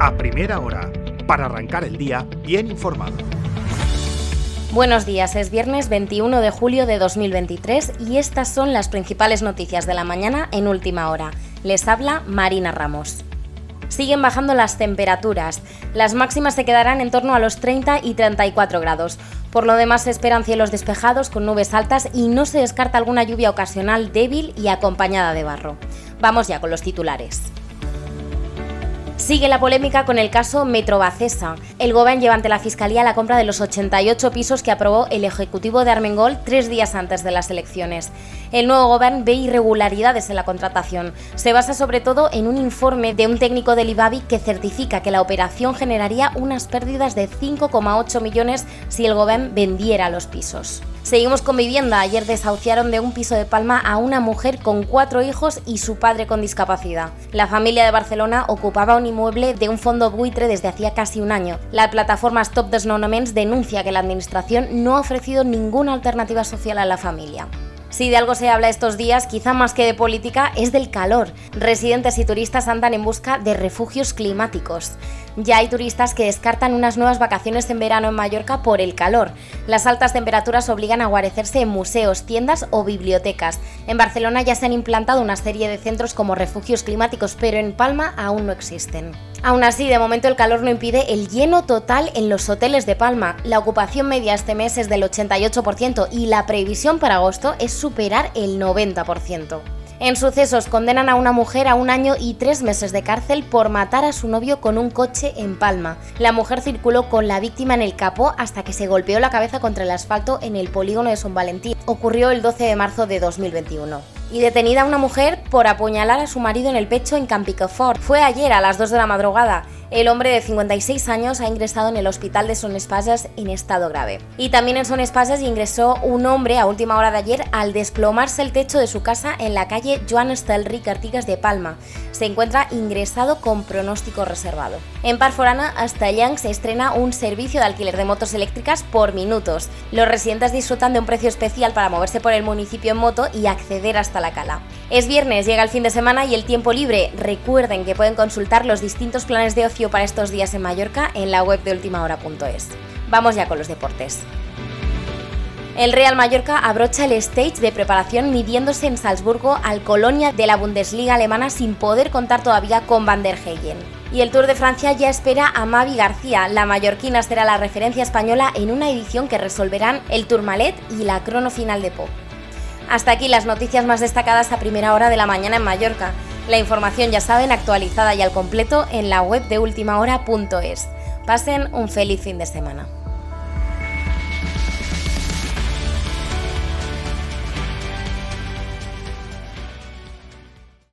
a primera hora, para arrancar el día bien informado. Buenos días, es viernes 21 de julio de 2023 y estas son las principales noticias de la mañana en última hora. Les habla Marina Ramos siguen bajando las temperaturas. Las máximas se quedarán en torno a los 30 y 34 grados. Por lo demás se esperan cielos despejados con nubes altas y no se descarta alguna lluvia ocasional débil y acompañada de barro. Vamos ya con los titulares. Sigue la polémica con el caso Metrobacesa. El Gobierno lleva ante la Fiscalía la compra de los 88 pisos que aprobó el Ejecutivo de Armengol tres días antes de las elecciones. El nuevo Gobierno ve irregularidades en la contratación. Se basa sobre todo en un informe de un técnico del IBABI que certifica que la operación generaría unas pérdidas de 5,8 millones si el Gobierno vendiera los pisos. Seguimos con vivienda. Ayer desahuciaron de un piso de Palma a una mujer con cuatro hijos y su padre con discapacidad. La familia de Barcelona ocupaba un inmueble de un fondo buitre desde hacía casi un año. La plataforma Stop Desnonaments denuncia que la administración no ha ofrecido ninguna alternativa social a la familia. Si de algo se habla estos días, quizá más que de política, es del calor. Residentes y turistas andan en busca de refugios climáticos. Ya hay turistas que descartan unas nuevas vacaciones en verano en Mallorca por el calor. Las altas temperaturas obligan a guarecerse en museos, tiendas o bibliotecas. En Barcelona ya se han implantado una serie de centros como refugios climáticos, pero en Palma aún no existen. Aún así, de momento el calor no impide el lleno total en los hoteles de Palma. La ocupación media este mes es del 88% y la previsión para agosto es superar el 90%. En sucesos condenan a una mujer a un año y tres meses de cárcel por matar a su novio con un coche en Palma. La mujer circuló con la víctima en el capó hasta que se golpeó la cabeza contra el asfalto en el polígono de San Valentín. Ocurrió el 12 de marzo de 2021 y detenida una mujer por apuñalar a su marido en el pecho en Campicofort. Fue ayer a las 2 de la madrugada. El hombre de 56 años ha ingresado en el hospital de Son Espases en estado grave. Y también en Son Espases ingresó un hombre a última hora de ayer al desplomarse el techo de su casa en la calle Joan Estelric Artigas de Palma. Se encuentra ingresado con pronóstico reservado. En Parforana, hasta Yang se estrena un servicio de alquiler de motos eléctricas por minutos. Los residentes disfrutan de un precio especial para moverse por el municipio en moto y acceder hasta la cala. Es viernes, llega el fin de semana y el tiempo libre. Recuerden que pueden consultar los distintos planes de ocio para estos días en Mallorca en la web de ultimahora.es. Vamos ya con los deportes. El Real Mallorca abrocha el stage de preparación midiéndose en Salzburgo al Colonia de la Bundesliga alemana sin poder contar todavía con Van der Heyen. Y el Tour de Francia ya espera a Mavi García. La mallorquina será la referencia española en una edición que resolverán el Tourmalet y la crono final de Pop. Hasta aquí las noticias más destacadas a primera hora de la mañana en Mallorca. La información, ya saben, actualizada y al completo en la web de ultimahora.es. Pasen un feliz fin de semana.